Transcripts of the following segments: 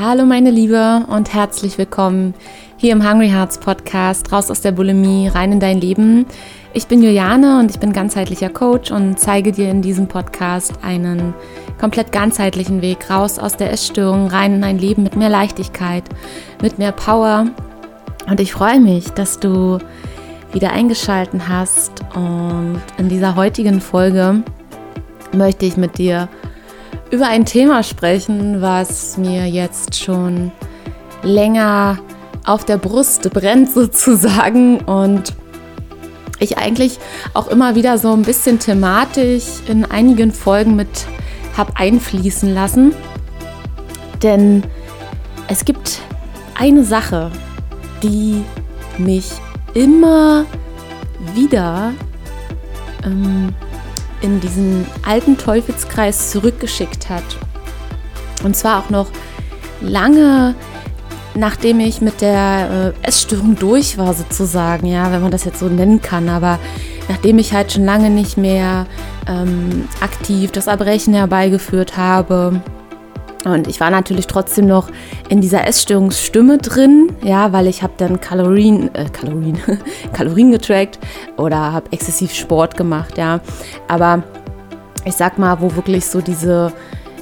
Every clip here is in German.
Hallo meine Liebe und herzlich willkommen hier im Hungry Hearts Podcast, raus aus der Bulimie, rein in dein Leben. Ich bin Juliane und ich bin ganzheitlicher Coach und zeige dir in diesem Podcast einen komplett ganzheitlichen Weg raus aus der Essstörung, rein in ein Leben mit mehr Leichtigkeit, mit mehr Power. Und ich freue mich, dass du wieder eingeschalten hast und in dieser heutigen Folge möchte ich mit dir über ein Thema sprechen, was mir jetzt schon länger auf der Brust brennt sozusagen und ich eigentlich auch immer wieder so ein bisschen thematisch in einigen Folgen mit habe einfließen lassen. Denn es gibt eine Sache, die mich immer wieder ähm, in diesen alten Teufelskreis zurückgeschickt hat. Und zwar auch noch lange nachdem ich mit der äh, Essstörung durch war, sozusagen, ja, wenn man das jetzt so nennen kann, aber nachdem ich halt schon lange nicht mehr ähm, aktiv das Erbrechen herbeigeführt habe. Und ich war natürlich trotzdem noch in dieser Essstörungsstimme drin, ja, weil ich habe dann Kalorien, äh, Kalorien, Kalorien getrackt oder habe exzessiv Sport gemacht, ja. Aber ich sag mal, wo wirklich so diese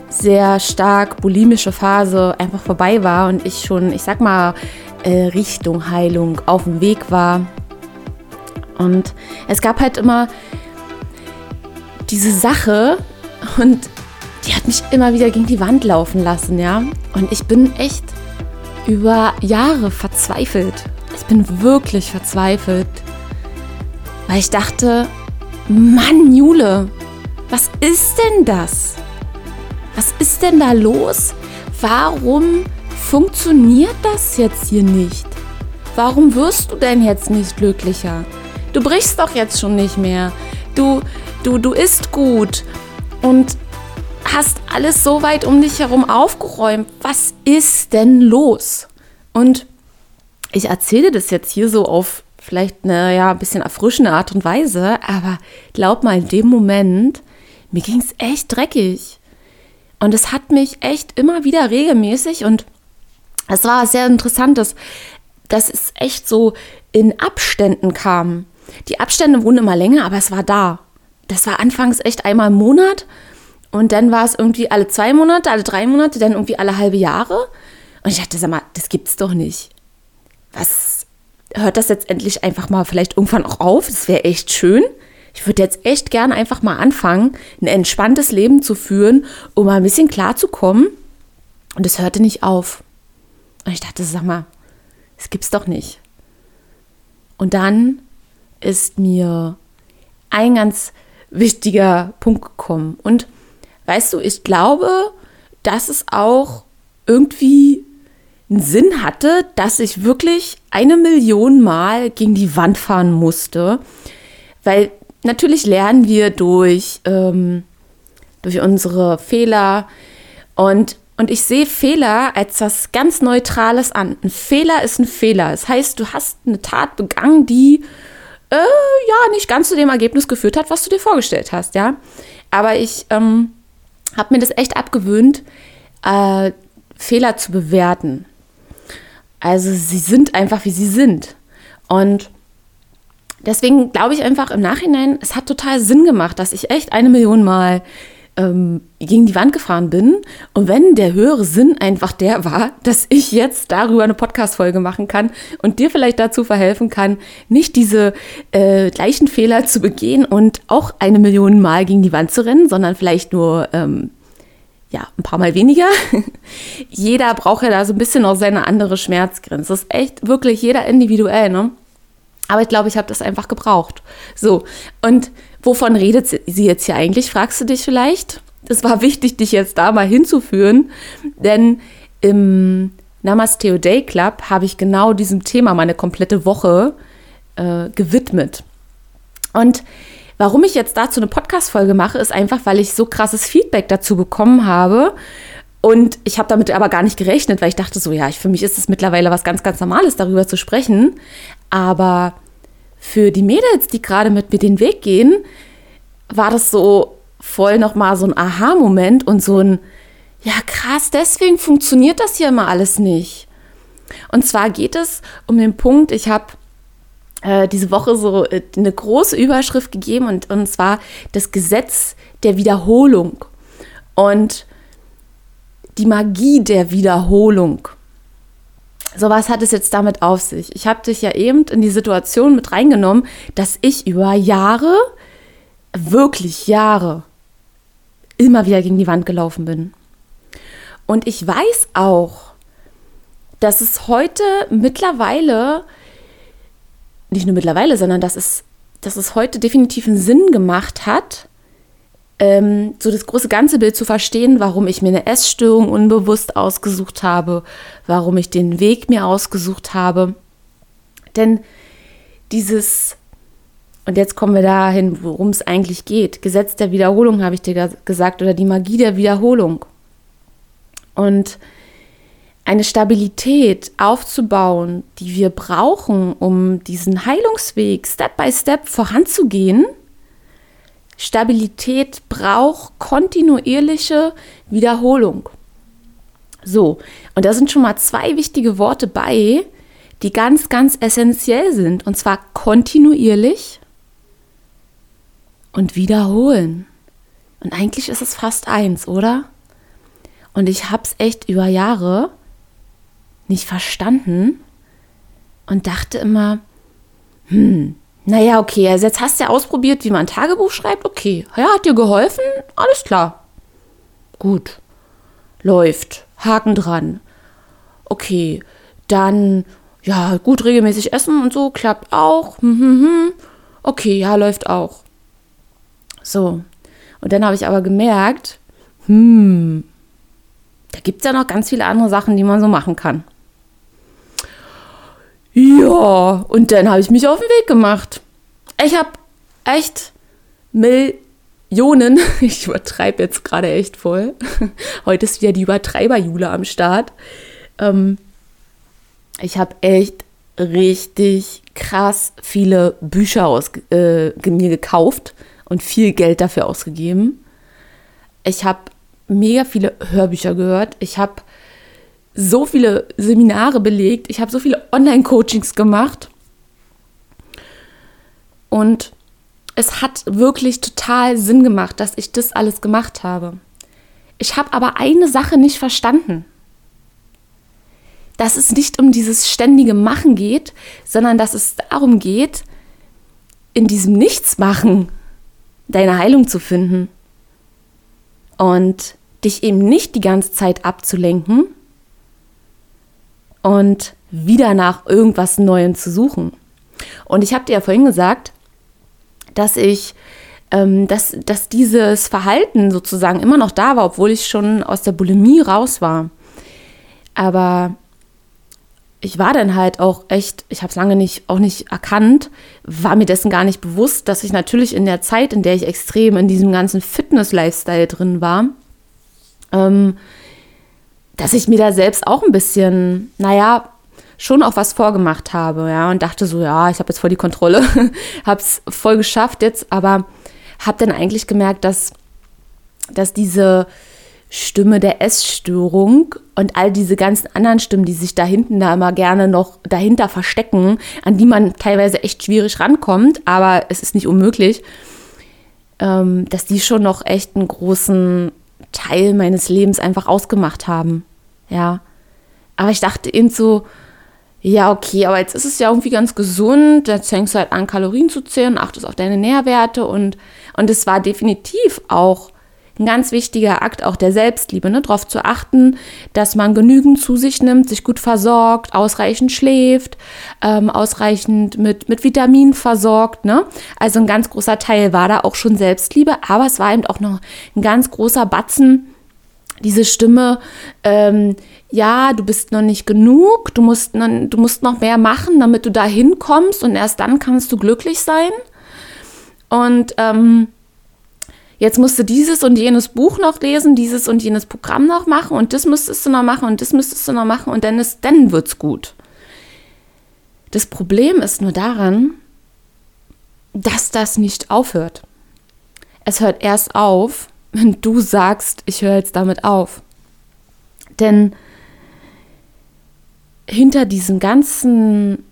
sehr stark bulimische Phase einfach vorbei war und ich schon, ich sag mal, äh, Richtung Heilung auf dem Weg war. Und es gab halt immer diese Sache und die hat mich immer wieder gegen die Wand laufen lassen, ja. Und ich bin echt über Jahre verzweifelt. Ich bin wirklich verzweifelt, weil ich dachte, Mann, Jule, was ist denn das? Was ist denn da los? Warum funktioniert das jetzt hier nicht? Warum wirst du denn jetzt nicht glücklicher? Du brichst doch jetzt schon nicht mehr. Du, du, du isst gut und hast alles so weit um dich herum aufgeräumt. Was ist denn los? Und ich erzähle das jetzt hier so auf vielleicht eine ja, ein bisschen erfrischende Art und Weise, aber glaub mal, in dem Moment, mir ging es echt dreckig. Und es hat mich echt immer wieder regelmäßig und es war sehr interessant, dass, dass es echt so in Abständen kam. Die Abstände wurden immer länger, aber es war da. Das war anfangs echt einmal im Monat und dann war es irgendwie alle zwei Monate, alle drei Monate, dann irgendwie alle halbe Jahre. Und ich dachte, sag mal, das gibt's doch nicht. Was hört das jetzt endlich einfach mal vielleicht irgendwann auch auf? Das wäre echt schön ich würde jetzt echt gern einfach mal anfangen, ein entspanntes Leben zu führen, um mal ein bisschen klarzukommen. Und es hörte nicht auf. Und ich dachte, sag mal, das gibt's doch nicht. Und dann ist mir ein ganz wichtiger Punkt gekommen. Und weißt du, ich glaube, dass es auch irgendwie einen Sinn hatte, dass ich wirklich eine Million Mal gegen die Wand fahren musste. Weil natürlich lernen wir durch, ähm, durch unsere Fehler und und ich sehe Fehler als was ganz Neutrales an. Ein Fehler ist ein Fehler. Das heißt, du hast eine Tat begangen, die äh, ja nicht ganz zu dem Ergebnis geführt hat, was du dir vorgestellt hast, ja. Aber ich ähm, habe mir das echt abgewöhnt, äh, Fehler zu bewerten. Also sie sind einfach, wie sie sind. Und deswegen glaube ich einfach im Nachhinein, es hat total Sinn gemacht, dass ich echt eine Million Mal ähm, gegen die Wand gefahren bin. Und wenn der höhere Sinn einfach der war, dass ich jetzt darüber eine Podcast-Folge machen kann und dir vielleicht dazu verhelfen kann, nicht diese äh, gleichen Fehler zu begehen und auch eine Million Mal gegen die Wand zu rennen, sondern vielleicht nur ähm, ja, ein paar Mal weniger. jeder braucht ja da so ein bisschen noch seine andere Schmerzgrenze. Das ist echt wirklich jeder individuell, ne? Aber ich glaube, ich habe das einfach gebraucht. So, und wovon redet sie jetzt hier eigentlich, fragst du dich vielleicht? Es war wichtig, dich jetzt da mal hinzuführen, denn im Namasteo Day Club habe ich genau diesem Thema meine komplette Woche äh, gewidmet. Und warum ich jetzt dazu eine Podcast-Folge mache, ist einfach, weil ich so krasses Feedback dazu bekommen habe. Und ich habe damit aber gar nicht gerechnet, weil ich dachte so, ja, für mich ist es mittlerweile was ganz, ganz Normales, darüber zu sprechen. Aber für die Mädels, die gerade mit mir den Weg gehen, war das so voll nochmal so ein Aha-Moment und so ein, ja krass, deswegen funktioniert das hier immer alles nicht. Und zwar geht es um den Punkt, ich habe äh, diese Woche so äh, eine große Überschrift gegeben und, und zwar das Gesetz der Wiederholung und die Magie der Wiederholung. So was hat es jetzt damit auf sich? Ich habe dich ja eben in die Situation mit reingenommen, dass ich über Jahre, wirklich Jahre, immer wieder gegen die Wand gelaufen bin. Und ich weiß auch, dass es heute mittlerweile, nicht nur mittlerweile, sondern dass es, dass es heute definitiv einen Sinn gemacht hat, ähm, so das große ganze Bild zu verstehen, warum ich mir eine Essstörung unbewusst ausgesucht habe, warum ich den Weg mir ausgesucht habe. Denn dieses, und jetzt kommen wir dahin, worum es eigentlich geht, Gesetz der Wiederholung habe ich dir gesagt, oder die Magie der Wiederholung. Und eine Stabilität aufzubauen, die wir brauchen, um diesen Heilungsweg Step by Step voranzugehen, Stabilität braucht kontinuierliche Wiederholung. So, und da sind schon mal zwei wichtige Worte bei, die ganz, ganz essentiell sind. Und zwar kontinuierlich und wiederholen. Und eigentlich ist es fast eins, oder? Und ich habe es echt über Jahre nicht verstanden und dachte immer, hm, naja, okay, also jetzt hast du ja ausprobiert, wie man ein Tagebuch schreibt. Okay, ja, hat dir geholfen? Alles klar. Gut. Läuft. Haken dran. Okay, dann, ja, gut regelmäßig essen und so, klappt auch. Hm, hm, hm. Okay, ja, läuft auch. So. Und dann habe ich aber gemerkt, hm, da gibt es ja noch ganz viele andere Sachen, die man so machen kann. Ja, und dann habe ich mich auf den Weg gemacht. Ich habe echt Millionen, ich übertreibe jetzt gerade echt voll. Heute ist wieder die Übertreiberjule am Start. Ähm, ich habe echt richtig krass viele Bücher aus, äh, mir gekauft und viel Geld dafür ausgegeben. Ich habe mega viele Hörbücher gehört. Ich habe so viele Seminare belegt, ich habe so viele Online-Coachings gemacht. Und es hat wirklich total Sinn gemacht, dass ich das alles gemacht habe. Ich habe aber eine Sache nicht verstanden. Dass es nicht um dieses ständige Machen geht, sondern dass es darum geht, in diesem Nichtsmachen deine Heilung zu finden. Und dich eben nicht die ganze Zeit abzulenken, und wieder nach irgendwas Neuem zu suchen. Und ich habe dir ja vorhin gesagt, dass ich, ähm, dass, dass dieses Verhalten sozusagen immer noch da war, obwohl ich schon aus der Bulimie raus war. Aber ich war dann halt auch echt, ich habe es lange nicht, auch nicht erkannt, war mir dessen gar nicht bewusst, dass ich natürlich in der Zeit, in der ich extrem in diesem ganzen Fitness-Lifestyle drin war, ähm, dass ich mir da selbst auch ein bisschen, naja, schon auch was vorgemacht habe, ja, und dachte so, ja, ich habe jetzt voll die Kontrolle, habe es voll geschafft jetzt, aber habe dann eigentlich gemerkt, dass, dass diese Stimme der Essstörung und all diese ganzen anderen Stimmen, die sich da hinten da immer gerne noch dahinter verstecken, an die man teilweise echt schwierig rankommt, aber es ist nicht unmöglich, ähm, dass die schon noch echt einen großen Teil meines Lebens einfach ausgemacht haben. Ja. Aber ich dachte eben so, ja, okay, aber jetzt ist es ja irgendwie ganz gesund. Jetzt fängst du halt an, Kalorien zu zählen, achtest auf deine Nährwerte und, und es war definitiv auch ein ganz wichtiger Akt auch der Selbstliebe, ne? darauf zu achten, dass man genügend zu sich nimmt, sich gut versorgt, ausreichend schläft, ähm, ausreichend mit, mit Vitaminen versorgt. Ne? Also ein ganz großer Teil war da auch schon Selbstliebe, aber es war eben auch noch ein ganz großer Batzen diese Stimme, ähm, ja, du bist noch nicht genug, du musst, noch, du musst noch mehr machen, damit du da hinkommst und erst dann kannst du glücklich sein. Und ähm, jetzt musst du dieses und jenes Buch noch lesen, dieses und jenes Programm noch machen und das müsstest du noch machen und das müsstest du noch machen und dann, ist, dann wird's gut. Das Problem ist nur daran, dass das nicht aufhört. Es hört erst auf, wenn du sagst, ich höre jetzt damit auf. Denn hinter diesem ganzen,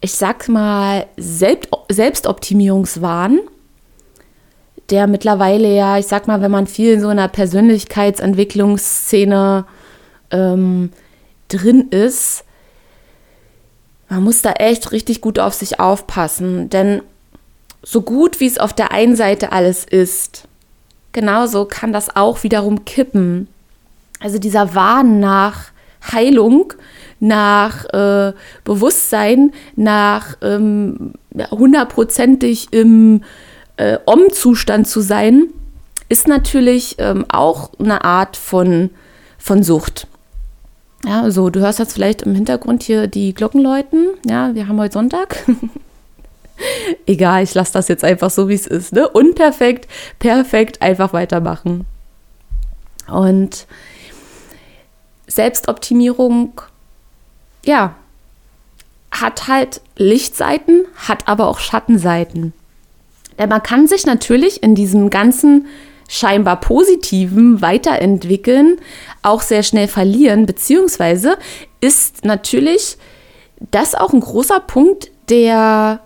ich sag mal, Selbst Selbstoptimierungswahn, der mittlerweile ja, ich sag mal, wenn man viel in so einer Persönlichkeitsentwicklungsszene ähm, drin ist, man muss da echt richtig gut auf sich aufpassen. Denn so gut wie es auf der einen Seite alles ist, genauso kann das auch wiederum kippen. Also dieser Wahn nach Heilung, nach äh, Bewusstsein, nach ähm, hundertprozentig im äh, Om-Zustand zu sein, ist natürlich ähm, auch eine Art von, von Sucht. Ja, also du hörst jetzt vielleicht im Hintergrund hier die Glocken läuten. Ja, wir haben heute Sonntag. Egal, ich lasse das jetzt einfach so, wie es ist. Ne? Unperfekt, perfekt, einfach weitermachen. Und Selbstoptimierung, ja, hat halt Lichtseiten, hat aber auch Schattenseiten. Denn man kann sich natürlich in diesem ganzen scheinbar positiven weiterentwickeln, auch sehr schnell verlieren, beziehungsweise ist natürlich das auch ein großer Punkt, der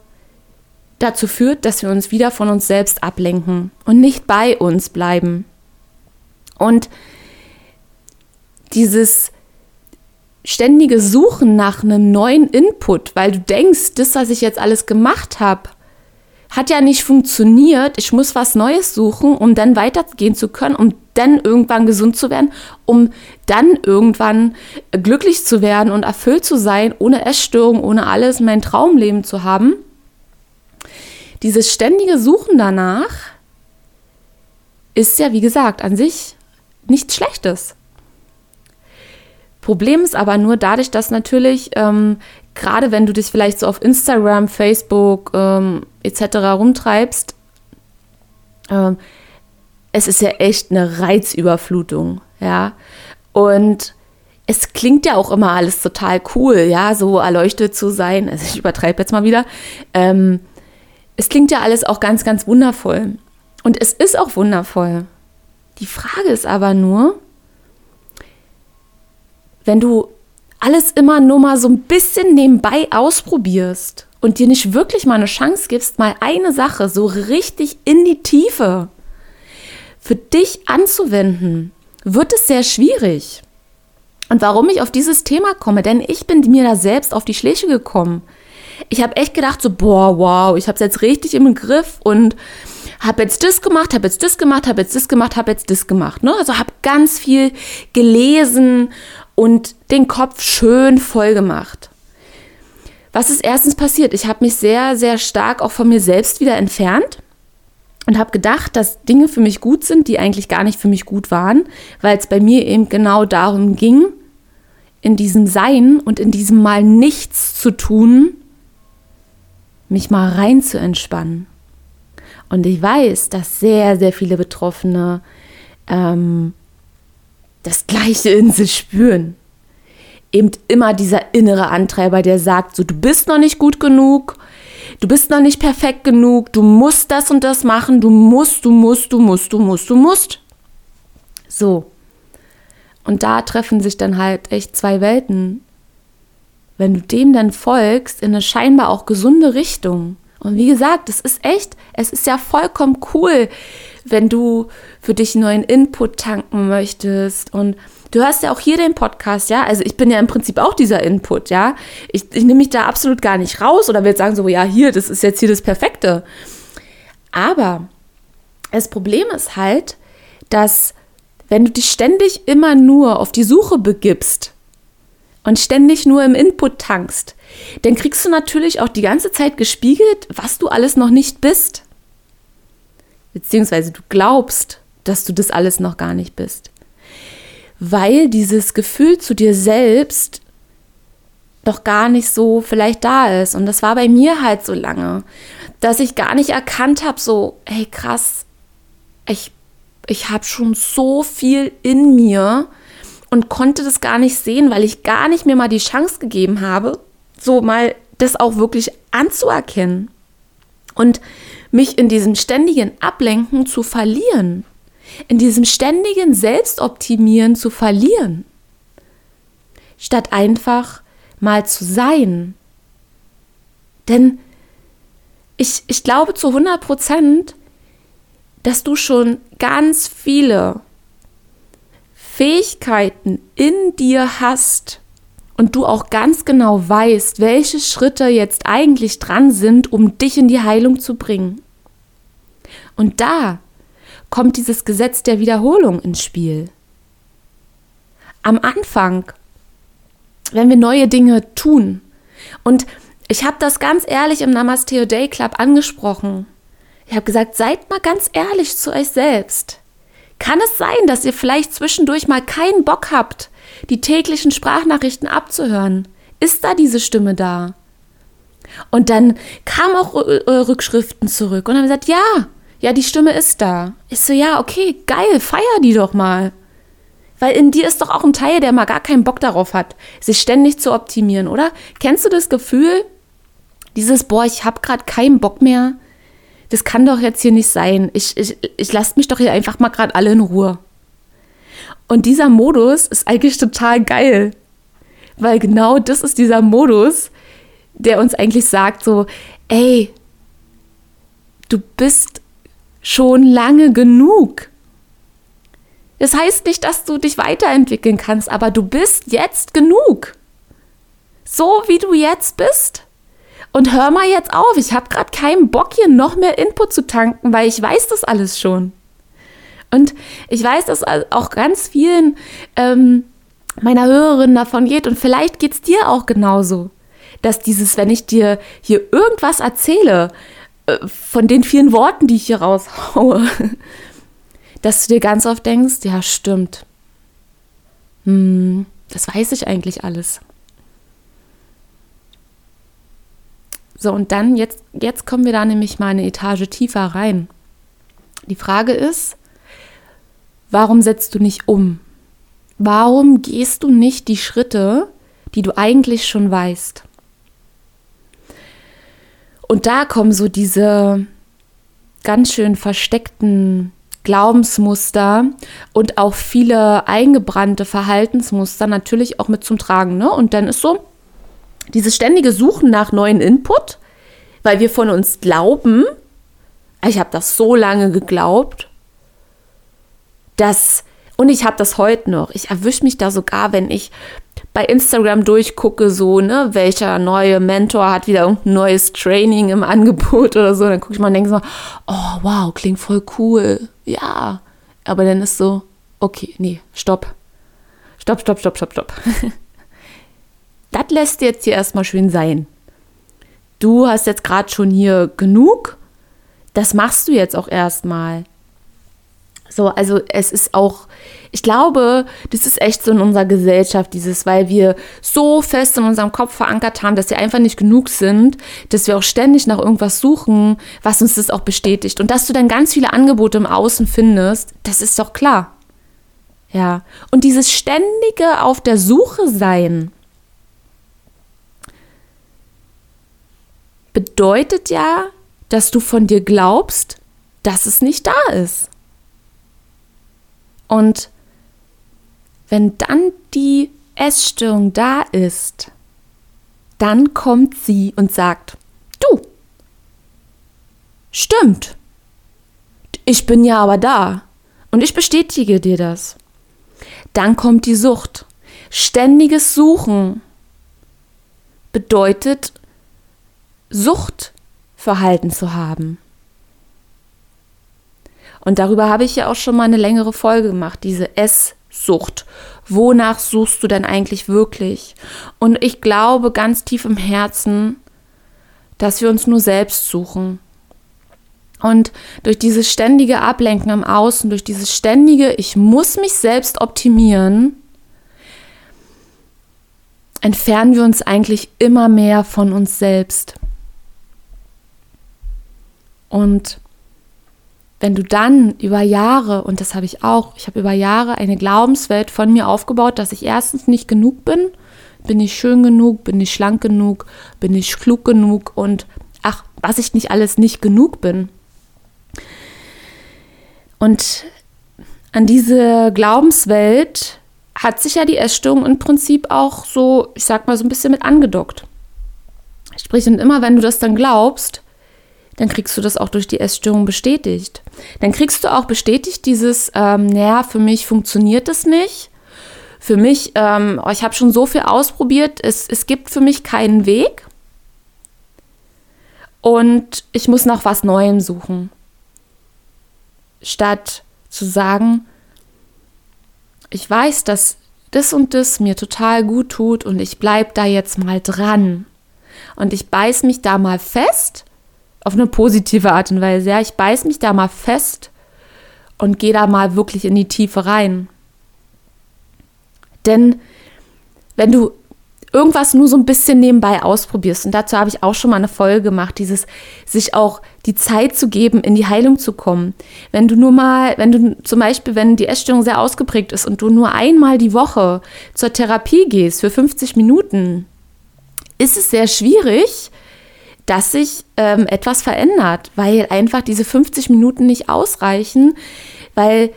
dazu führt, dass wir uns wieder von uns selbst ablenken und nicht bei uns bleiben. Und dieses ständige Suchen nach einem neuen Input, weil du denkst, das, was ich jetzt alles gemacht habe, hat ja nicht funktioniert. Ich muss was Neues suchen, um dann weitergehen zu können, um dann irgendwann gesund zu werden, um dann irgendwann glücklich zu werden und erfüllt zu sein, ohne Essstörung, ohne alles, mein Traumleben zu haben. Dieses ständige Suchen danach ist ja, wie gesagt, an sich nichts Schlechtes. Problem ist aber nur dadurch, dass natürlich ähm, gerade wenn du dich vielleicht so auf Instagram, Facebook ähm, etc. rumtreibst, ähm, es ist ja echt eine Reizüberflutung, ja. Und es klingt ja auch immer alles total cool, ja, so erleuchtet zu sein. Also ich übertreibe jetzt mal wieder. Ähm, es klingt ja alles auch ganz, ganz wundervoll. Und es ist auch wundervoll. Die Frage ist aber nur, wenn du alles immer nur mal so ein bisschen nebenbei ausprobierst und dir nicht wirklich mal eine Chance gibst, mal eine Sache so richtig in die Tiefe für dich anzuwenden, wird es sehr schwierig. Und warum ich auf dieses Thema komme, denn ich bin mir da selbst auf die Schläge gekommen. Ich habe echt gedacht so, boah, wow, ich habe es jetzt richtig im Griff und habe jetzt das gemacht, habe jetzt das gemacht, habe jetzt das gemacht, habe jetzt das gemacht. Ne? Also habe ganz viel gelesen und den Kopf schön voll gemacht. Was ist erstens passiert? Ich habe mich sehr, sehr stark auch von mir selbst wieder entfernt und habe gedacht, dass Dinge für mich gut sind, die eigentlich gar nicht für mich gut waren, weil es bei mir eben genau darum ging, in diesem Sein und in diesem Mal nichts zu tun, mich mal rein zu entspannen. Und ich weiß, dass sehr, sehr viele Betroffene ähm, das Gleiche in sich spüren. Eben immer dieser innere Antreiber, der sagt, so, du bist noch nicht gut genug, du bist noch nicht perfekt genug, du musst das und das machen, du musst, du musst, du musst, du musst, du musst. So. Und da treffen sich dann halt echt zwei Welten. Wenn du dem dann folgst, in eine scheinbar auch gesunde Richtung. Und wie gesagt, es ist echt, es ist ja vollkommen cool, wenn du für dich neuen Input tanken möchtest. Und du hörst ja auch hier den Podcast, ja. Also ich bin ja im Prinzip auch dieser Input, ja. Ich, ich nehme mich da absolut gar nicht raus oder will sagen so, ja, hier, das ist jetzt hier das Perfekte. Aber das Problem ist halt, dass wenn du dich ständig immer nur auf die Suche begibst und ständig nur im Input tankst, dann kriegst du natürlich auch die ganze Zeit gespiegelt, was du alles noch nicht bist beziehungsweise du glaubst, dass du das alles noch gar nicht bist. Weil dieses Gefühl zu dir selbst doch gar nicht so vielleicht da ist. Und das war bei mir halt so lange, dass ich gar nicht erkannt habe, so, hey krass, ich, ich habe schon so viel in mir und konnte das gar nicht sehen, weil ich gar nicht mir mal die Chance gegeben habe, so mal das auch wirklich anzuerkennen. Und mich in diesem ständigen Ablenken zu verlieren. in diesem ständigen Selbstoptimieren zu verlieren, statt einfach mal zu sein. Denn ich, ich glaube zu 100 Prozent, dass du schon ganz viele Fähigkeiten in dir hast und du auch ganz genau weißt, welche Schritte jetzt eigentlich dran sind, um dich in die Heilung zu bringen. Und da kommt dieses Gesetz der Wiederholung ins Spiel. Am Anfang, wenn wir neue Dinge tun, und ich habe das ganz ehrlich im Namaste Day Club angesprochen. Ich habe gesagt, seid mal ganz ehrlich zu euch selbst. Kann es sein, dass ihr vielleicht zwischendurch mal keinen Bock habt, die täglichen Sprachnachrichten abzuhören? Ist da diese Stimme da? Und dann kamen auch Rückschriften zurück und haben gesagt, ja, ja, die Stimme ist da. Ich so, ja, okay, geil, feier die doch mal. Weil in dir ist doch auch ein Teil, der mal gar keinen Bock darauf hat, sich ständig zu optimieren, oder? Kennst du das Gefühl, dieses, boah, ich habe gerade keinen Bock mehr, das kann doch jetzt hier nicht sein. Ich, ich, ich lasse mich doch hier einfach mal gerade alle in Ruhe. Und dieser Modus ist eigentlich total geil. Weil genau das ist dieser Modus, der uns eigentlich sagt so, ey, du bist schon lange genug. Das heißt nicht, dass du dich weiterentwickeln kannst, aber du bist jetzt genug. So wie du jetzt bist. Und hör mal jetzt auf, ich habe gerade keinen Bock hier noch mehr Input zu tanken, weil ich weiß das alles schon. Und ich weiß, dass auch ganz vielen ähm, meiner Hörerinnen davon geht und vielleicht geht es dir auch genauso, dass dieses, wenn ich dir hier irgendwas erzähle, äh, von den vielen Worten, die ich hier raushaue, dass du dir ganz oft denkst, ja stimmt, hm, das weiß ich eigentlich alles. So, und dann, jetzt, jetzt kommen wir da nämlich mal eine Etage tiefer rein. Die Frage ist, warum setzt du nicht um? Warum gehst du nicht die Schritte, die du eigentlich schon weißt? Und da kommen so diese ganz schön versteckten Glaubensmuster und auch viele eingebrannte Verhaltensmuster natürlich auch mit zum Tragen. Ne? Und dann ist so, dieses ständige Suchen nach neuen Input, weil wir von uns glauben, ich habe das so lange geglaubt, dass, und ich habe das heute noch, ich erwische mich da sogar, wenn ich bei Instagram durchgucke, so, ne, welcher neue Mentor hat wieder irgendein neues Training im Angebot oder so, dann gucke ich mal und denke so, oh, wow, klingt voll cool. Ja. Aber dann ist so, okay, nee, stopp. Stopp, stopp, stopp, stopp, stopp. das lässt jetzt hier erstmal schön sein. Du hast jetzt gerade schon hier genug. Das machst du jetzt auch erstmal. So, also es ist auch, ich glaube, das ist echt so in unserer Gesellschaft, dieses, weil wir so fest in unserem Kopf verankert haben, dass wir einfach nicht genug sind, dass wir auch ständig nach irgendwas suchen, was uns das auch bestätigt. Und dass du dann ganz viele Angebote im Außen findest, das ist doch klar. Ja. Und dieses ständige auf der Suche sein, bedeutet ja, dass du von dir glaubst, dass es nicht da ist. Und wenn dann die Essstörung da ist, dann kommt sie und sagt, du, stimmt, ich bin ja aber da und ich bestätige dir das. Dann kommt die Sucht. Ständiges Suchen bedeutet Suchtverhalten zu haben. Und darüber habe ich ja auch schon mal eine längere Folge gemacht, diese Esssucht. Wonach suchst du denn eigentlich wirklich? Und ich glaube ganz tief im Herzen, dass wir uns nur selbst suchen. Und durch dieses ständige Ablenken im Außen, durch dieses ständige, ich muss mich selbst optimieren, entfernen wir uns eigentlich immer mehr von uns selbst. Und wenn du dann über Jahre, und das habe ich auch, ich habe über Jahre eine Glaubenswelt von mir aufgebaut, dass ich erstens nicht genug bin, bin ich schön genug, bin ich schlank genug, bin ich klug genug und ach, was ich nicht alles nicht genug bin. Und an diese Glaubenswelt hat sich ja die Essstörung im Prinzip auch so, ich sag mal, so ein bisschen mit angedockt. Sprich, und immer wenn du das dann glaubst, dann kriegst du das auch durch die Essstörung bestätigt. Dann kriegst du auch bestätigt dieses, ähm, naja, für mich funktioniert es nicht. Für mich, ähm, oh, ich habe schon so viel ausprobiert, es, es gibt für mich keinen Weg. Und ich muss nach was Neuem suchen. Statt zu sagen, ich weiß, dass das und das mir total gut tut und ich bleibe da jetzt mal dran. Und ich beiß mich da mal fest, auf eine positive Art und Weise. Ja, ich beiß mich da mal fest und gehe da mal wirklich in die Tiefe rein. Denn wenn du irgendwas nur so ein bisschen nebenbei ausprobierst. Und dazu habe ich auch schon mal eine Folge gemacht, dieses sich auch die Zeit zu geben, in die Heilung zu kommen. Wenn du nur mal, wenn du zum Beispiel, wenn die Essstörung sehr ausgeprägt ist und du nur einmal die Woche zur Therapie gehst für 50 Minuten, ist es sehr schwierig, dass sich ähm, etwas verändert, weil einfach diese 50 Minuten nicht ausreichen, weil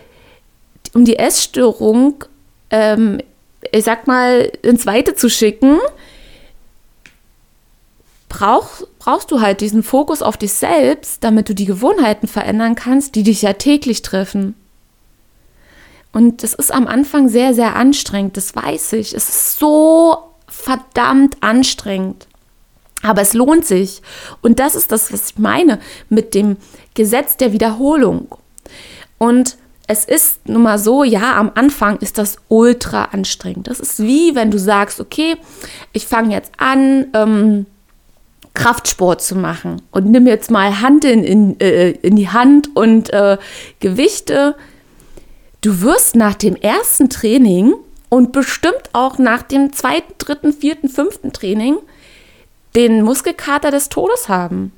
um die Essstörung ähm, ich sag mal, ins Weite zu schicken, brauch, brauchst du halt diesen Fokus auf dich selbst, damit du die Gewohnheiten verändern kannst, die dich ja täglich treffen. Und das ist am Anfang sehr, sehr anstrengend, das weiß ich. Es ist so verdammt anstrengend. Aber es lohnt sich. Und das ist das, was ich meine mit dem Gesetz der Wiederholung. Und es ist nun mal so, ja, am Anfang ist das ultra anstrengend. Das ist wie wenn du sagst, okay, ich fange jetzt an, ähm, Kraftsport zu machen und nimm jetzt mal Handeln in, äh, in die Hand und äh, Gewichte. Du wirst nach dem ersten Training und bestimmt auch nach dem zweiten, dritten, vierten, fünften Training den Muskelkater des Todes haben.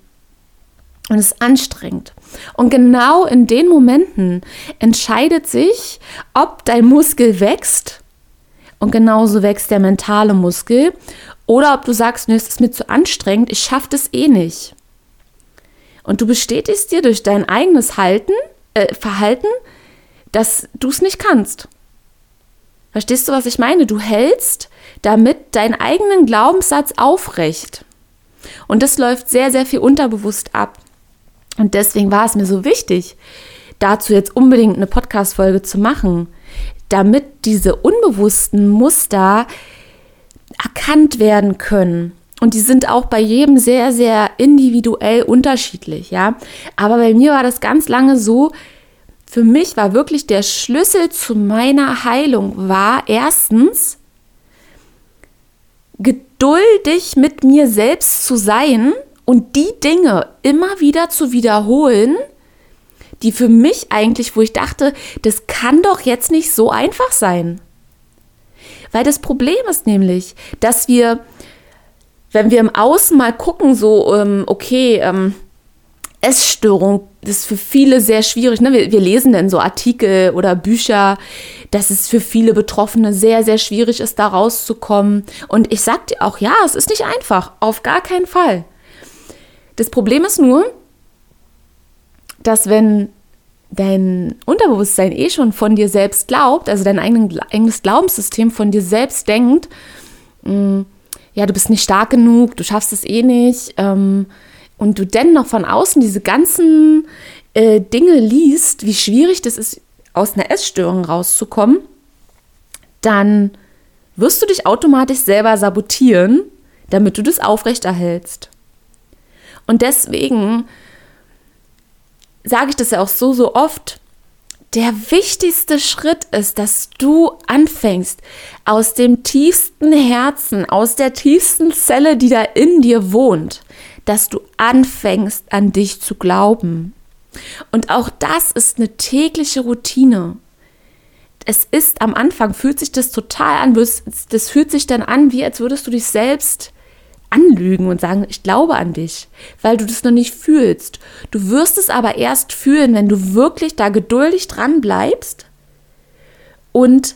Und es ist anstrengend. Und genau in den Momenten entscheidet sich, ob dein Muskel wächst und genauso wächst der mentale Muskel oder ob du sagst, nee, es ist mir zu anstrengend, ich schaffe das eh nicht. Und du bestätigst dir durch dein eigenes Halten, äh, Verhalten, dass du es nicht kannst. Verstehst du, was ich meine? Du hältst damit deinen eigenen Glaubenssatz aufrecht. Und das läuft sehr, sehr viel unterbewusst ab. Und deswegen war es mir so wichtig, dazu jetzt unbedingt eine Podcast-Folge zu machen, damit diese unbewussten Muster erkannt werden können. Und die sind auch bei jedem sehr, sehr individuell unterschiedlich, ja. Aber bei mir war das ganz lange so, für mich war wirklich der Schlüssel zu meiner Heilung war erstens geduldig mit mir selbst zu sein und die Dinge immer wieder zu wiederholen, die für mich eigentlich, wo ich dachte, das kann doch jetzt nicht so einfach sein. Weil das Problem ist nämlich, dass wir, wenn wir im Außen mal gucken, so, ähm, okay, ähm, Essstörung, das ist für viele sehr schwierig. Ne? Wir, wir, lesen dann so Artikel oder Bücher, dass es für viele Betroffene sehr, sehr schwierig ist, da rauszukommen. Und ich sag dir auch, ja, es ist nicht einfach, auf gar keinen Fall. Das Problem ist nur, dass wenn dein Unterbewusstsein eh schon von dir selbst glaubt, also dein eigenes Glaubenssystem von dir selbst denkt, mh, mm, ja, du bist nicht stark genug, du schaffst es eh nicht, ähm, und du dennoch von außen diese ganzen äh, Dinge liest, wie schwierig das ist, aus einer Essstörung rauszukommen, dann wirst du dich automatisch selber sabotieren, damit du das aufrechterhältst. Und deswegen sage ich das ja auch so, so oft. Der wichtigste Schritt ist, dass du anfängst, aus dem tiefsten Herzen, aus der tiefsten Zelle, die da in dir wohnt, dass du anfängst, an dich zu glauben. Und auch das ist eine tägliche Routine. Es ist am Anfang, fühlt sich das total an, das fühlt sich dann an, wie als würdest du dich selbst anlügen und sagen, ich glaube an dich, weil du das noch nicht fühlst. Du wirst es aber erst fühlen, wenn du wirklich da geduldig dran bleibst und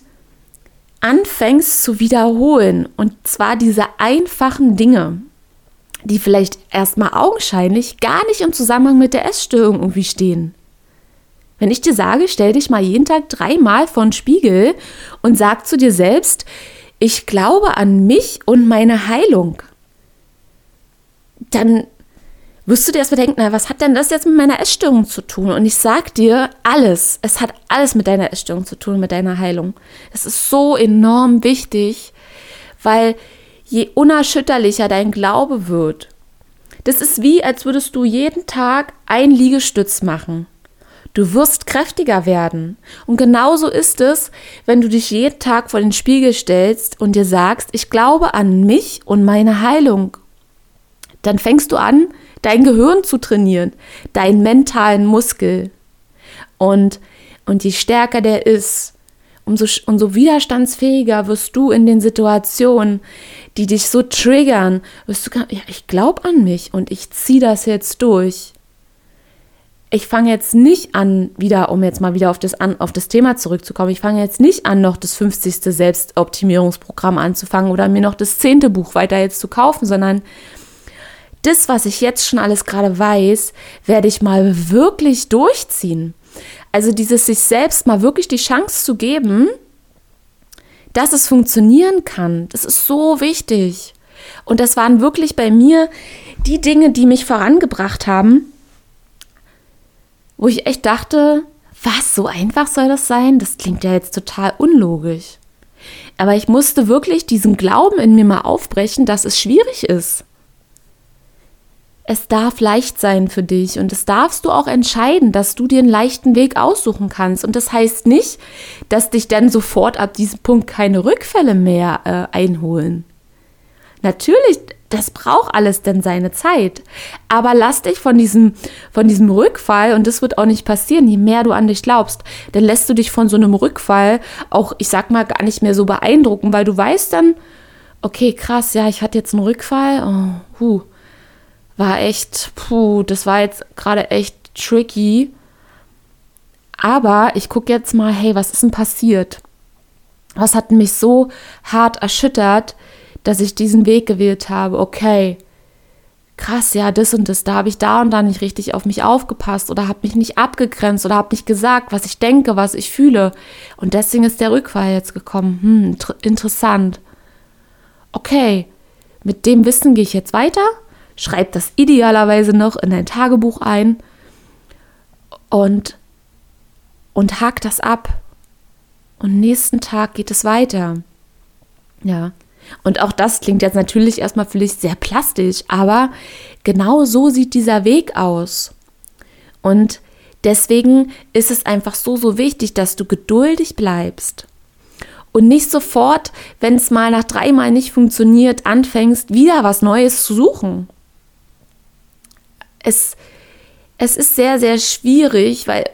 anfängst zu wiederholen. Und zwar diese einfachen Dinge, die vielleicht erstmal augenscheinlich gar nicht im Zusammenhang mit der Essstörung irgendwie stehen. Wenn ich dir sage, stell dich mal jeden Tag dreimal vor den Spiegel und sag zu dir selbst, ich glaube an mich und meine Heilung, dann wirst du dir erstmal denken, na, was hat denn das jetzt mit meiner Essstörung zu tun? Und ich sag dir alles. Es hat alles mit deiner Essstörung zu tun, mit deiner Heilung. Es ist so enorm wichtig, weil je unerschütterlicher dein Glaube wird, das ist wie, als würdest du jeden Tag ein Liegestütz machen. Du wirst kräftiger werden. Und genauso ist es, wenn du dich jeden Tag vor den Spiegel stellst und dir sagst, ich glaube an mich und meine Heilung. Dann fängst du an, dein Gehirn zu trainieren, deinen mentalen Muskel. Und, und je stärker der ist, umso, umso widerstandsfähiger wirst du in den Situationen, die dich so triggern, wirst du, ja, ich glaube an mich und ich ziehe das jetzt durch. Ich fange jetzt nicht an, wieder, um jetzt mal wieder auf das, an, auf das Thema zurückzukommen, ich fange jetzt nicht an, noch das 50. Selbstoptimierungsprogramm anzufangen oder mir noch das 10. Buch weiter jetzt zu kaufen, sondern das, was ich jetzt schon alles gerade weiß, werde ich mal wirklich durchziehen. Also dieses sich selbst mal wirklich die Chance zu geben, dass es funktionieren kann, das ist so wichtig. Und das waren wirklich bei mir die Dinge, die mich vorangebracht haben, wo ich echt dachte, was, so einfach soll das sein? Das klingt ja jetzt total unlogisch. Aber ich musste wirklich diesen Glauben in mir mal aufbrechen, dass es schwierig ist es darf leicht sein für dich und es darfst du auch entscheiden, dass du dir einen leichten Weg aussuchen kannst. Und das heißt nicht, dass dich dann sofort ab diesem Punkt keine Rückfälle mehr äh, einholen. Natürlich, das braucht alles dann seine Zeit. Aber lass dich von diesem, von diesem Rückfall, und das wird auch nicht passieren, je mehr du an dich glaubst, dann lässt du dich von so einem Rückfall auch, ich sag mal, gar nicht mehr so beeindrucken, weil du weißt dann, okay, krass, ja, ich hatte jetzt einen Rückfall, oh, huh war echt, puh, das war jetzt gerade echt tricky. Aber ich gucke jetzt mal, hey, was ist denn passiert? Was hat mich so hart erschüttert, dass ich diesen Weg gewählt habe? Okay, krass, ja, das und das, da habe ich da und da nicht richtig auf mich aufgepasst oder habe mich nicht abgegrenzt oder habe nicht gesagt, was ich denke, was ich fühle. Und deswegen ist der Rückfall jetzt gekommen. Hm, interessant. Okay, mit dem Wissen gehe ich jetzt weiter schreib das idealerweise noch in dein Tagebuch ein und, und hak das ab. Und nächsten Tag geht es weiter. Ja. Und auch das klingt jetzt natürlich erstmal vielleicht sehr plastisch, aber genau so sieht dieser Weg aus. Und deswegen ist es einfach so, so wichtig, dass du geduldig bleibst und nicht sofort, wenn es mal nach dreimal nicht funktioniert, anfängst, wieder was Neues zu suchen es, es ist sehr, sehr schwierig, weil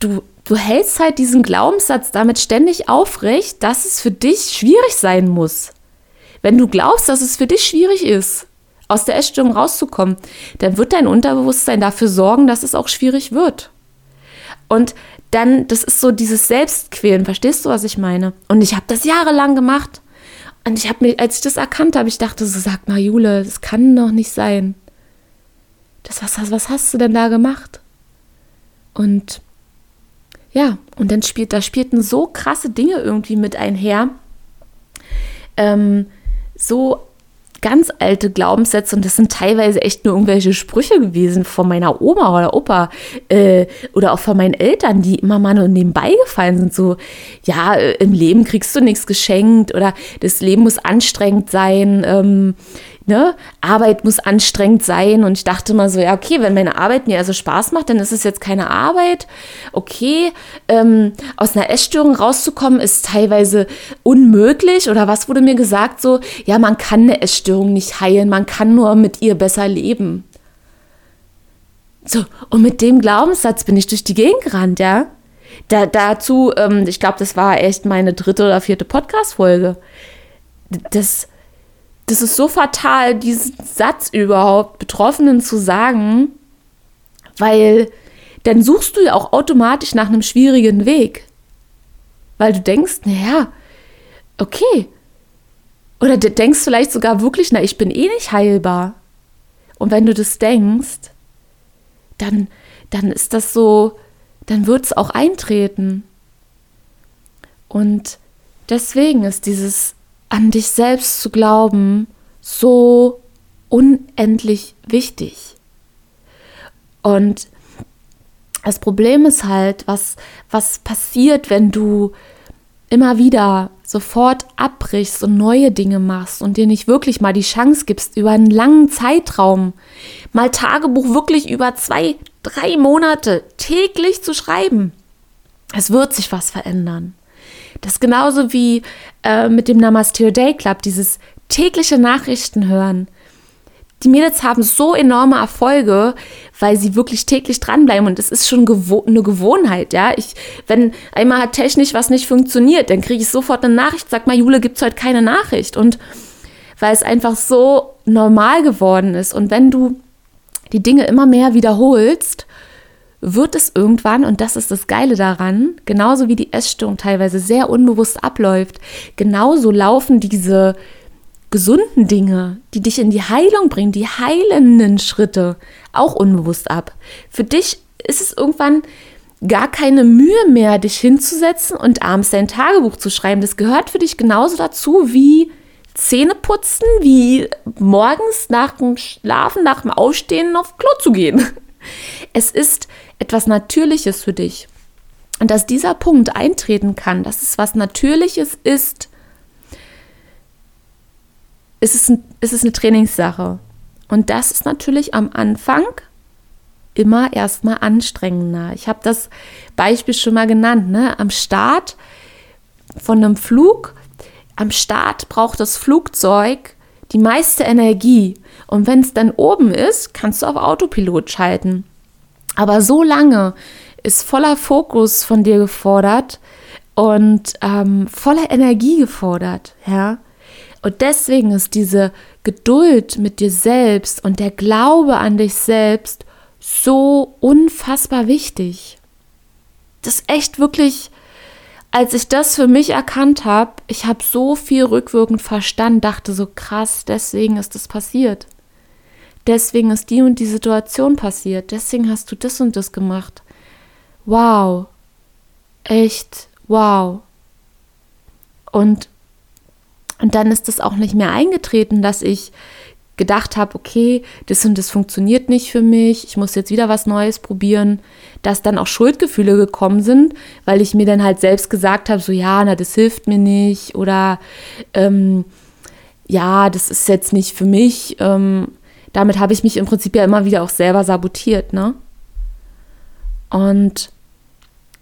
du, du hältst halt diesen Glaubenssatz damit ständig aufrecht, dass es für dich schwierig sein muss. Wenn du glaubst, dass es für dich schwierig ist, aus der Essstörung rauszukommen, dann wird dein Unterbewusstsein dafür sorgen, dass es auch schwierig wird. Und dann, das ist so dieses Selbstquälen, verstehst du, was ich meine? Und ich habe das jahrelang gemacht. Und ich habe mir, als ich das erkannt habe, ich dachte so, sag mal, Jule, das kann doch nicht sein das, was, was hast du denn da gemacht? Und ja, und dann spielt, da spielten so krasse Dinge irgendwie mit einher. Ähm, so ganz alte Glaubenssätze und das sind teilweise echt nur irgendwelche Sprüche gewesen von meiner Oma oder Opa äh, oder auch von meinen Eltern, die immer mal nur nebenbei gefallen sind. So, ja, äh, im Leben kriegst du nichts geschenkt oder das Leben muss anstrengend sein. Ähm, ne, Arbeit muss anstrengend sein. Und ich dachte mal so, ja, okay, wenn meine Arbeit mir also Spaß macht, dann ist es jetzt keine Arbeit. Okay, ähm, aus einer Essstörung rauszukommen ist teilweise unmöglich. Oder was wurde mir gesagt? So, ja, man kann eine Essstörung nicht heilen, man kann nur mit ihr besser leben. So, und mit dem Glaubenssatz bin ich durch die Gegend gerannt, ja. Da, dazu, ähm, ich glaube, das war echt meine dritte oder vierte Podcast-Folge. Das, das ist so fatal, diesen Satz überhaupt Betroffenen zu sagen, weil dann suchst du ja auch automatisch nach einem schwierigen Weg. Weil du denkst, naja, okay. Oder du denkst vielleicht sogar wirklich, na, ich bin eh nicht heilbar. Und wenn du das denkst, dann, dann ist das so, dann wird es auch eintreten. Und deswegen ist dieses an dich selbst zu glauben so unendlich wichtig. Und das Problem ist halt, was, was passiert, wenn du immer wieder sofort abbrichst und neue Dinge machst und dir nicht wirklich mal die Chance gibst, über einen langen Zeitraum mal Tagebuch wirklich über zwei, drei Monate täglich zu schreiben. Es wird sich was verändern. Das ist genauso wie äh, mit dem Namaste Day Club, dieses tägliche Nachrichten hören. Die Mädels haben so enorme Erfolge, weil sie wirklich täglich dranbleiben und es ist schon gewo eine Gewohnheit, ja. Ich, wenn einmal hat technisch was nicht funktioniert, dann kriege ich sofort eine Nachricht, sag mal, Jule, gibt es heute keine Nachricht und weil es einfach so normal geworden ist und wenn du die Dinge immer mehr wiederholst, wird es irgendwann, und das ist das Geile daran, genauso wie die Essstörung teilweise sehr unbewusst abläuft, genauso laufen diese gesunden Dinge, die dich in die Heilung bringen, die heilenden Schritte, auch unbewusst ab. Für dich ist es irgendwann gar keine Mühe mehr, dich hinzusetzen und abends dein Tagebuch zu schreiben. Das gehört für dich genauso dazu wie Zähne putzen, wie morgens nach dem Schlafen, nach dem Aufstehen auf Klo zu gehen. Es ist etwas Natürliches für dich. Und dass dieser Punkt eintreten kann, dass es was Natürliches ist, ist es, ein, ist es eine Trainingssache. Und das ist natürlich am Anfang immer erstmal anstrengender. Ich habe das Beispiel schon mal genannt. Ne? Am Start von einem Flug, am Start braucht das Flugzeug die meiste Energie. Und wenn es dann oben ist, kannst du auf Autopilot schalten. Aber so lange ist voller Fokus von dir gefordert und ähm, voller Energie gefordert. Ja? Und deswegen ist diese Geduld mit dir selbst und der Glaube an dich selbst so unfassbar wichtig. Das ist echt wirklich, als ich das für mich erkannt habe, ich habe so viel rückwirkend verstanden, dachte so krass, deswegen ist das passiert. Deswegen ist die und die Situation passiert. Deswegen hast du das und das gemacht. Wow. Echt wow. Und und dann ist es auch nicht mehr eingetreten, dass ich gedacht habe, okay, das und das funktioniert nicht für mich, ich muss jetzt wieder was Neues probieren, dass dann auch Schuldgefühle gekommen sind, weil ich mir dann halt selbst gesagt habe, so ja, na, das hilft mir nicht oder ähm, ja, das ist jetzt nicht für mich. Ähm, damit habe ich mich im Prinzip ja immer wieder auch selber sabotiert, ne? Und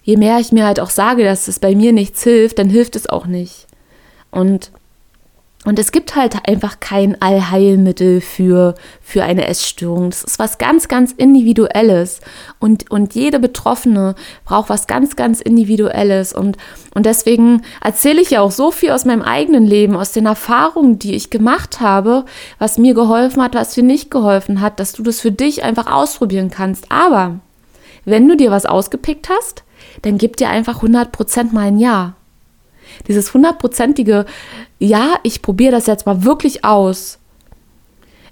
je mehr ich mir halt auch sage, dass es bei mir nichts hilft, dann hilft es auch nicht. Und und es gibt halt einfach kein Allheilmittel für, für eine Essstörung. Das ist was ganz, ganz Individuelles. Und, und jede Betroffene braucht was ganz, ganz Individuelles. Und, und deswegen erzähle ich ja auch so viel aus meinem eigenen Leben, aus den Erfahrungen, die ich gemacht habe, was mir geholfen hat, was mir nicht geholfen hat, dass du das für dich einfach ausprobieren kannst. Aber wenn du dir was ausgepickt hast, dann gib dir einfach 100% mal ein Ja. Dieses hundertprozentige, ja, ich probiere das jetzt mal wirklich aus.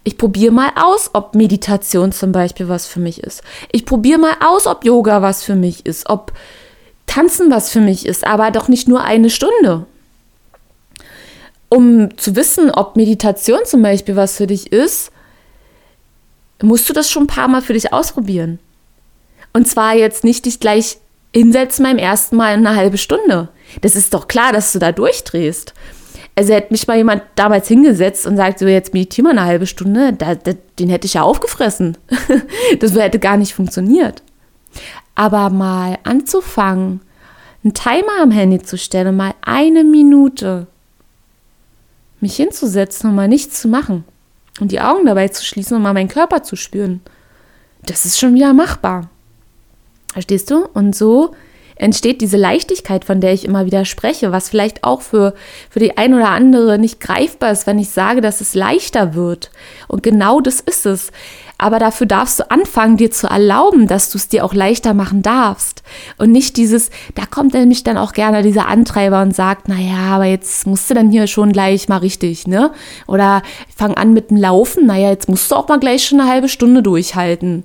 Ich probiere mal aus, ob Meditation zum Beispiel was für mich ist. Ich probiere mal aus, ob Yoga was für mich ist, ob Tanzen was für mich ist, aber doch nicht nur eine Stunde. Um zu wissen, ob Meditation zum Beispiel was für dich ist, musst du das schon ein paar Mal für dich ausprobieren. Und zwar jetzt nicht dich gleich hinsetzen beim ersten Mal eine halbe Stunde. Das ist doch klar, dass du da durchdrehst. Also hätte mich mal jemand damals hingesetzt und sagt, so jetzt meditiere mal eine halbe Stunde, da, da, den hätte ich ja aufgefressen. das hätte gar nicht funktioniert. Aber mal anzufangen, einen Timer am Handy zu stellen, mal eine Minute mich hinzusetzen und mal nichts zu machen und die Augen dabei zu schließen und mal meinen Körper zu spüren, das ist schon wieder machbar. Verstehst du? Und so entsteht diese Leichtigkeit, von der ich immer wieder spreche, was vielleicht auch für, für die ein oder andere nicht greifbar ist, wenn ich sage, dass es leichter wird. Und genau das ist es. Aber dafür darfst du anfangen, dir zu erlauben, dass du es dir auch leichter machen darfst. Und nicht dieses, da kommt nämlich dann auch gerne dieser Antreiber und sagt, naja, aber jetzt musst du dann hier schon gleich mal richtig, ne? Oder fang an mit dem Laufen, naja, jetzt musst du auch mal gleich schon eine halbe Stunde durchhalten.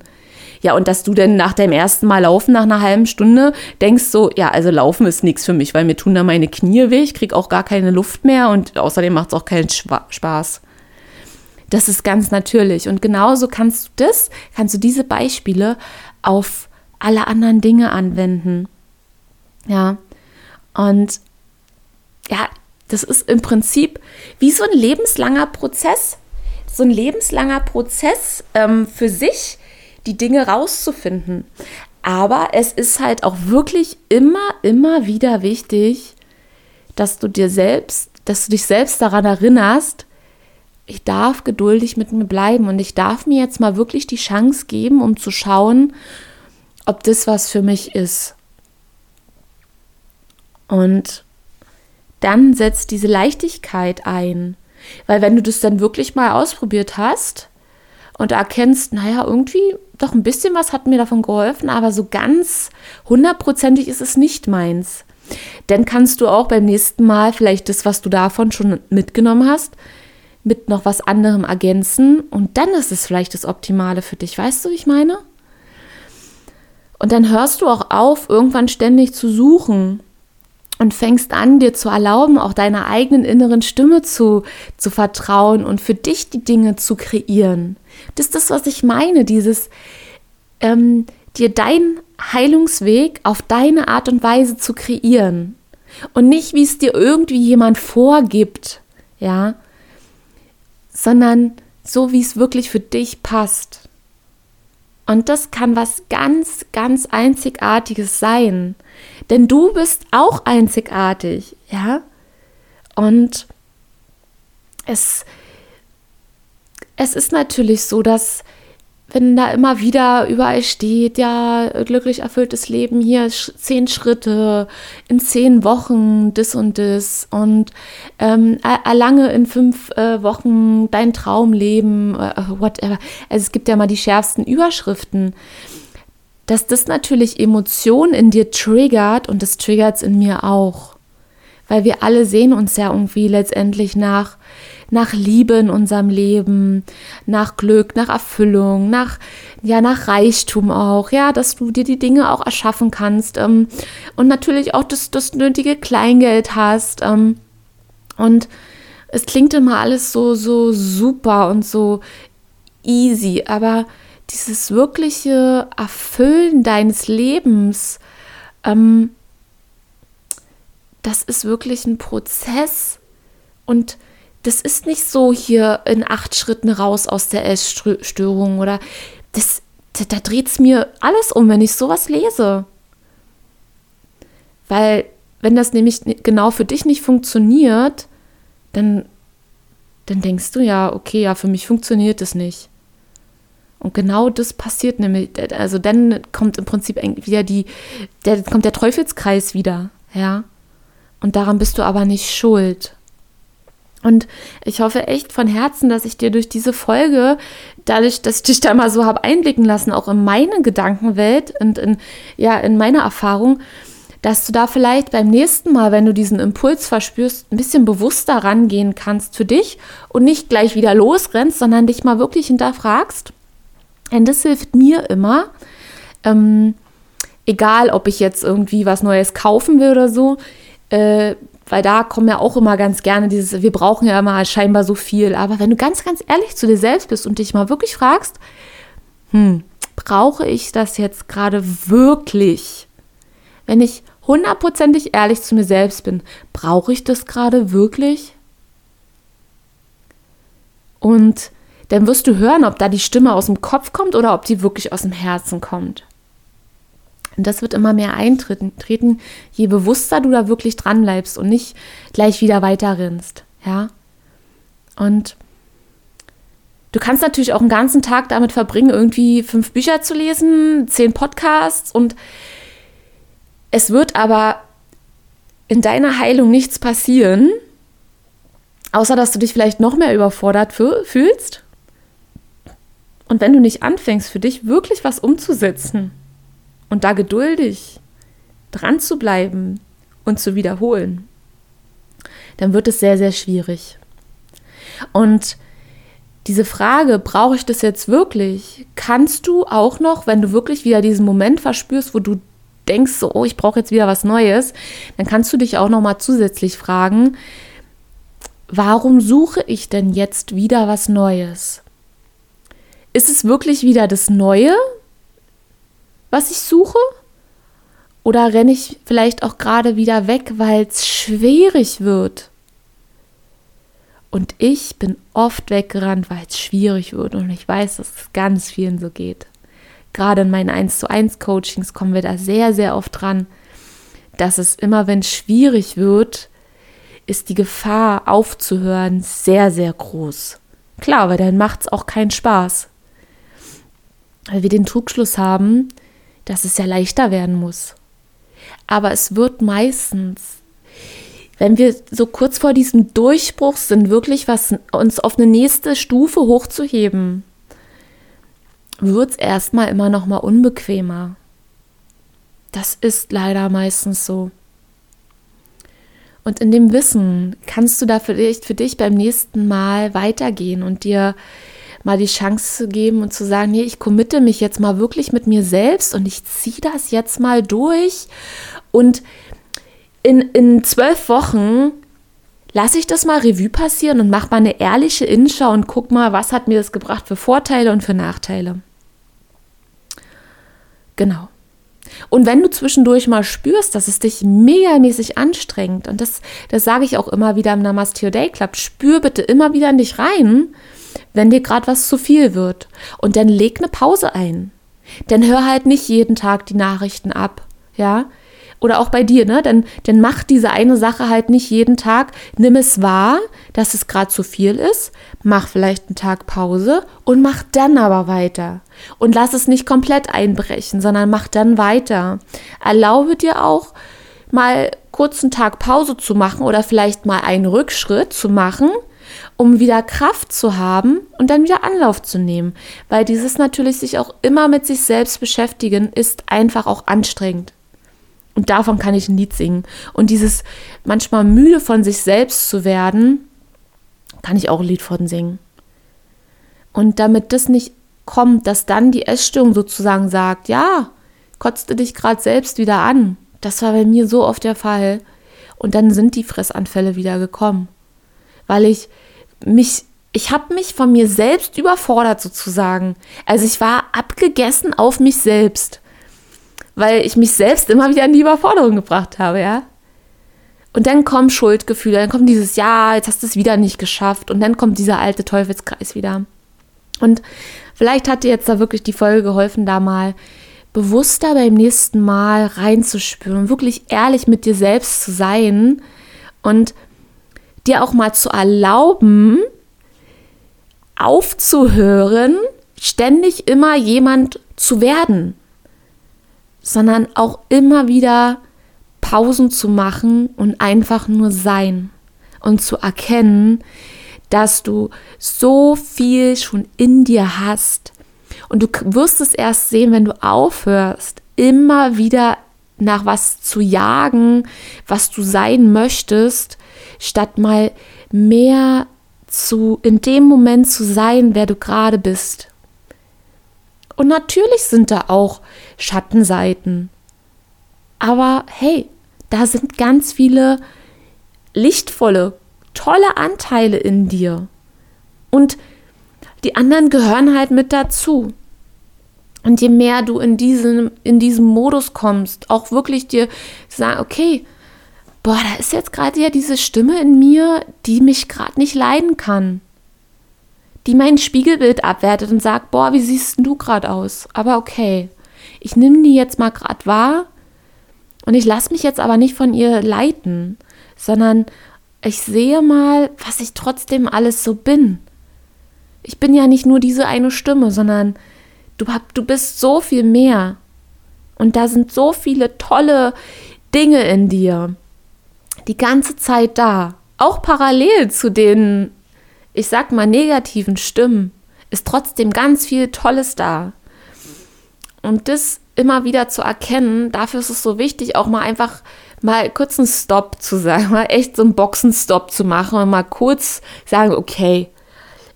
Ja, und dass du denn nach deinem ersten Mal laufen, nach einer halben Stunde, denkst so, ja, also laufen ist nichts für mich, weil mir tun da meine Knie weh, ich krieg auch gar keine Luft mehr und außerdem macht es auch keinen Spaß. Das ist ganz natürlich. Und genauso kannst du das, kannst du diese Beispiele auf alle anderen Dinge anwenden. Ja. Und ja, das ist im Prinzip wie so ein lebenslanger Prozess. So ein lebenslanger Prozess ähm, für sich, die Dinge rauszufinden. Aber es ist halt auch wirklich immer, immer wieder wichtig, dass du dir selbst, dass du dich selbst daran erinnerst, ich darf geduldig mit mir bleiben und ich darf mir jetzt mal wirklich die Chance geben, um zu schauen, ob das was für mich ist. Und dann setzt diese Leichtigkeit ein. Weil wenn du das dann wirklich mal ausprobiert hast und erkennst, naja, irgendwie doch ein bisschen was hat mir davon geholfen, aber so ganz hundertprozentig ist es nicht meins. Dann kannst du auch beim nächsten Mal vielleicht das, was du davon schon mitgenommen hast, mit noch was anderem ergänzen und dann ist es vielleicht das Optimale für dich. Weißt du, wie ich meine? Und dann hörst du auch auf, irgendwann ständig zu suchen und fängst an, dir zu erlauben, auch deiner eigenen inneren Stimme zu, zu vertrauen und für dich die Dinge zu kreieren. Das ist das, was ich meine, dieses ähm, dir deinen Heilungsweg auf deine Art und Weise zu kreieren. Und nicht, wie es dir irgendwie jemand vorgibt, ja, sondern so, wie es wirklich für dich passt. Und das kann was ganz, ganz Einzigartiges sein. Denn du bist auch einzigartig, ja? Und es, es ist natürlich so, dass wenn da immer wieder überall steht, ja, glücklich erfülltes Leben, hier zehn Schritte, in zehn Wochen das und das und ähm, erlange in fünf äh, Wochen dein Traumleben, äh, whatever. Also es gibt ja mal die schärfsten Überschriften. Dass das natürlich Emotionen in dir triggert und das triggert es in mir auch. Weil wir alle sehen uns ja irgendwie letztendlich nach nach Liebe in unserem Leben, nach Glück, nach Erfüllung, nach, ja, nach Reichtum auch, ja, dass du dir die Dinge auch erschaffen kannst ähm, und natürlich auch das, das nötige Kleingeld hast. Ähm, und es klingt immer alles so, so super und so easy, aber dieses wirkliche Erfüllen deines Lebens, ähm, das ist wirklich ein Prozess und das ist nicht so hier in acht Schritten raus aus der Essstörung oder das, da, da dreht es mir alles um, wenn ich sowas lese. Weil, wenn das nämlich genau für dich nicht funktioniert, dann, dann denkst du ja, okay, ja, für mich funktioniert das nicht. Und genau das passiert nämlich, also dann kommt im Prinzip wieder die, der, kommt der Teufelskreis wieder, ja. Und daran bist du aber nicht schuld. Und ich hoffe echt von Herzen, dass ich dir durch diese Folge, dadurch, dass ich dich da mal so habe einblicken lassen, auch in meine Gedankenwelt und in, ja, in meine Erfahrung, dass du da vielleicht beim nächsten Mal, wenn du diesen Impuls verspürst, ein bisschen bewusster rangehen kannst für dich und nicht gleich wieder losrennst, sondern dich mal wirklich hinterfragst. Denn das hilft mir immer. Ähm, egal, ob ich jetzt irgendwie was Neues kaufen will oder so, äh, weil da kommen ja auch immer ganz gerne dieses, wir brauchen ja immer scheinbar so viel. Aber wenn du ganz, ganz ehrlich zu dir selbst bist und dich mal wirklich fragst, hm, brauche ich das jetzt gerade wirklich? Wenn ich hundertprozentig ehrlich zu mir selbst bin, brauche ich das gerade wirklich? Und dann wirst du hören, ob da die Stimme aus dem Kopf kommt oder ob die wirklich aus dem Herzen kommt. Und das wird immer mehr eintreten, je bewusster du da wirklich dran bleibst und nicht gleich wieder weiter rennst. Ja. Und du kannst natürlich auch einen ganzen Tag damit verbringen, irgendwie fünf Bücher zu lesen, zehn Podcasts und es wird aber in deiner Heilung nichts passieren, außer dass du dich vielleicht noch mehr überfordert fühlst. Und wenn du nicht anfängst, für dich wirklich was umzusetzen, und da geduldig dran zu bleiben und zu wiederholen, dann wird es sehr, sehr schwierig. Und diese Frage, brauche ich das jetzt wirklich, kannst du auch noch, wenn du wirklich wieder diesen Moment verspürst, wo du denkst, so, oh, ich brauche jetzt wieder was Neues, dann kannst du dich auch noch mal zusätzlich fragen, warum suche ich denn jetzt wieder was Neues? Ist es wirklich wieder das Neue, was ich suche? Oder renne ich vielleicht auch gerade wieder weg, weil es schwierig wird? Und ich bin oft weggerannt, weil es schwierig wird. Und ich weiß, dass es ganz vielen so geht. Gerade in meinen 1 zu 1 Coachings kommen wir da sehr, sehr oft dran, dass es immer, wenn es schwierig wird, ist die Gefahr aufzuhören sehr, sehr groß. Klar, weil dann macht es auch keinen Spaß. Weil wir den Trugschluss haben, dass es ja leichter werden muss. Aber es wird meistens wenn wir so kurz vor diesem Durchbruch sind, wirklich was uns auf eine nächste Stufe hochzuheben, wird es erstmal immer noch mal unbequemer. Das ist leider meistens so. Und in dem Wissen kannst du da vielleicht für dich beim nächsten Mal weitergehen und dir mal die Chance geben und zu sagen, nee, ich committe mich jetzt mal wirklich mit mir selbst und ich ziehe das jetzt mal durch und in, in zwölf Wochen lasse ich das mal Revue passieren und mache mal eine ehrliche Innenschau und guck mal, was hat mir das gebracht für Vorteile und für Nachteile. Genau. Und wenn du zwischendurch mal spürst, dass es dich megamäßig anstrengt, und das, das sage ich auch immer wieder im Namaste Your Day Club, spür bitte immer wieder in dich rein, wenn dir gerade was zu viel wird. Und dann leg eine Pause ein. Dann hör halt nicht jeden Tag die Nachrichten ab. Ja, oder auch bei dir, ne? Dann, dann mach diese eine Sache halt nicht jeden Tag. Nimm es wahr, dass es gerade zu viel ist. Mach vielleicht einen Tag Pause und mach dann aber weiter. Und lass es nicht komplett einbrechen, sondern mach dann weiter. Erlaube dir auch mal kurz einen Tag Pause zu machen oder vielleicht mal einen Rückschritt zu machen, um wieder Kraft zu haben und dann wieder Anlauf zu nehmen. Weil dieses natürlich sich auch immer mit sich selbst beschäftigen ist einfach auch anstrengend. Und davon kann ich ein Lied singen. Und dieses manchmal müde von sich selbst zu werden, kann ich auch ein Lied von singen. Und damit das nicht kommt, dass dann die Essstörung sozusagen sagt, ja, kotzt du dich gerade selbst wieder an. Das war bei mir so oft der Fall. Und dann sind die Fressanfälle wieder gekommen. Weil ich mich, ich habe mich von mir selbst überfordert sozusagen. Also ich war abgegessen auf mich selbst weil ich mich selbst immer wieder in die Überforderung gebracht habe, ja. Und dann kommen Schuldgefühle, dann kommt dieses, ja, jetzt hast du es wieder nicht geschafft. Und dann kommt dieser alte Teufelskreis wieder. Und vielleicht hat dir jetzt da wirklich die Folge geholfen, da mal bewusster beim nächsten Mal reinzuspüren wirklich ehrlich mit dir selbst zu sein und dir auch mal zu erlauben, aufzuhören, ständig immer jemand zu werden sondern auch immer wieder Pausen zu machen und einfach nur sein und zu erkennen, dass du so viel schon in dir hast. Und du wirst es erst sehen, wenn du aufhörst, immer wieder nach was zu jagen, was du sein möchtest, statt mal mehr zu in dem Moment zu sein, wer du gerade bist. Und natürlich sind da auch Schattenseiten. Aber hey, da sind ganz viele lichtvolle, tolle Anteile in dir. Und die anderen gehören halt mit dazu. Und je mehr du in diesem, in diesem Modus kommst, auch wirklich dir sagen, okay, boah, da ist jetzt gerade ja diese Stimme in mir, die mich gerade nicht leiden kann die mein Spiegelbild abwertet und sagt, boah, wie siehst du gerade aus? Aber okay, ich nehme die jetzt mal gerade wahr und ich lasse mich jetzt aber nicht von ihr leiten, sondern ich sehe mal, was ich trotzdem alles so bin. Ich bin ja nicht nur diese eine Stimme, sondern du, hab, du bist so viel mehr. Und da sind so viele tolle Dinge in dir. Die ganze Zeit da. Auch parallel zu den ich sag mal, negativen Stimmen ist trotzdem ganz viel Tolles da. Und das immer wieder zu erkennen, dafür ist es so wichtig, auch mal einfach mal kurz einen Stop zu sagen, mal echt so einen Boxenstopp zu machen und mal kurz sagen, okay,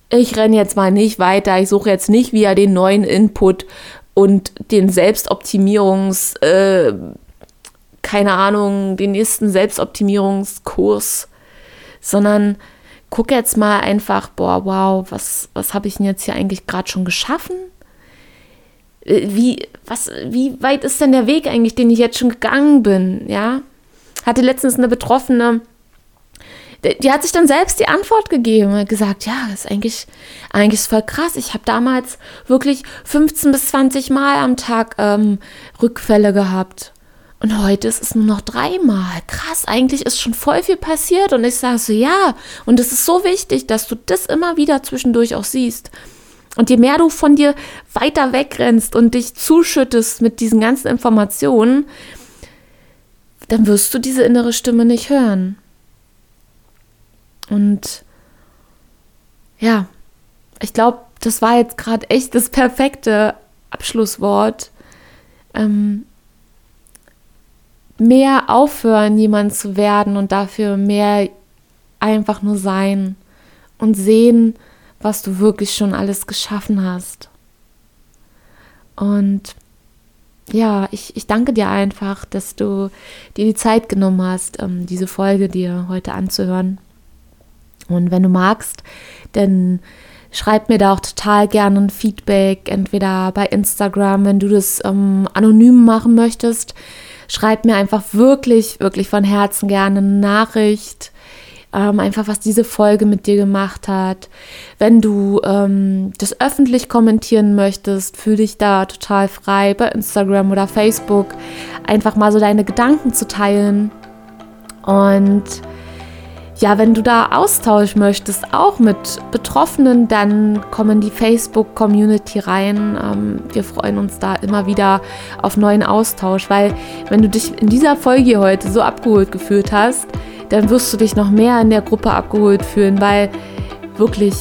ich renne jetzt mal nicht weiter, ich suche jetzt nicht wieder den neuen Input und den Selbstoptimierungs, äh, keine Ahnung, den nächsten Selbstoptimierungskurs, sondern guck jetzt mal einfach, boah, wow, was, was habe ich denn jetzt hier eigentlich gerade schon geschaffen? Äh, wie, was, wie weit ist denn der Weg eigentlich, den ich jetzt schon gegangen bin? Ja, hatte letztens eine Betroffene, die hat sich dann selbst die Antwort gegeben und gesagt, ja, das ist eigentlich, eigentlich voll krass. Ich habe damals wirklich 15 bis 20 Mal am Tag ähm, Rückfälle gehabt. Und heute ist es nur noch dreimal. Krass, eigentlich ist schon voll viel passiert. Und ich sage so, ja. Und es ist so wichtig, dass du das immer wieder zwischendurch auch siehst. Und je mehr du von dir weiter wegrennst und dich zuschüttest mit diesen ganzen Informationen, dann wirst du diese innere Stimme nicht hören. Und ja, ich glaube, das war jetzt gerade echt das perfekte Abschlusswort. Ähm, mehr aufhören, jemand zu werden und dafür mehr einfach nur sein und sehen, was du wirklich schon alles geschaffen hast. Und ja, ich, ich danke dir einfach, dass du dir die Zeit genommen hast, ähm, diese Folge dir heute anzuhören. Und wenn du magst, dann schreib mir da auch total gerne ein Feedback, entweder bei Instagram, wenn du das ähm, anonym machen möchtest. Schreib mir einfach wirklich, wirklich von Herzen gerne eine Nachricht. Ähm, einfach was diese Folge mit dir gemacht hat. Wenn du ähm, das öffentlich kommentieren möchtest, fühle dich da total frei bei Instagram oder Facebook, einfach mal so deine Gedanken zu teilen. Und ja, wenn du da Austausch möchtest, auch mit Betroffenen, dann komm in die Facebook-Community rein. Ähm, wir freuen uns da immer wieder auf neuen Austausch, weil wenn du dich in dieser Folge heute so abgeholt gefühlt hast, dann wirst du dich noch mehr in der Gruppe abgeholt fühlen, weil wirklich,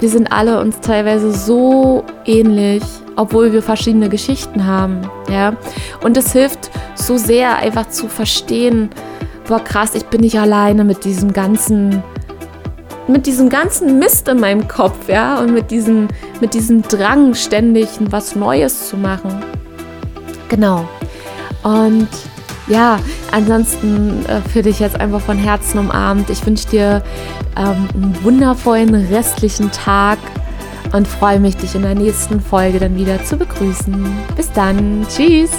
wir sind alle uns teilweise so ähnlich, obwohl wir verschiedene Geschichten haben. Ja? Und es hilft so sehr, einfach zu verstehen, boah krass, ich bin nicht alleine mit diesem ganzen, mit diesem ganzen Mist in meinem Kopf, ja, und mit diesem, mit diesem Drang, ständig was Neues zu machen. Genau. Und ja, ansonsten äh, für dich jetzt einfach von Herzen umarmt. Ich wünsche dir ähm, einen wundervollen restlichen Tag und freue mich, dich in der nächsten Folge dann wieder zu begrüßen. Bis dann. Tschüss.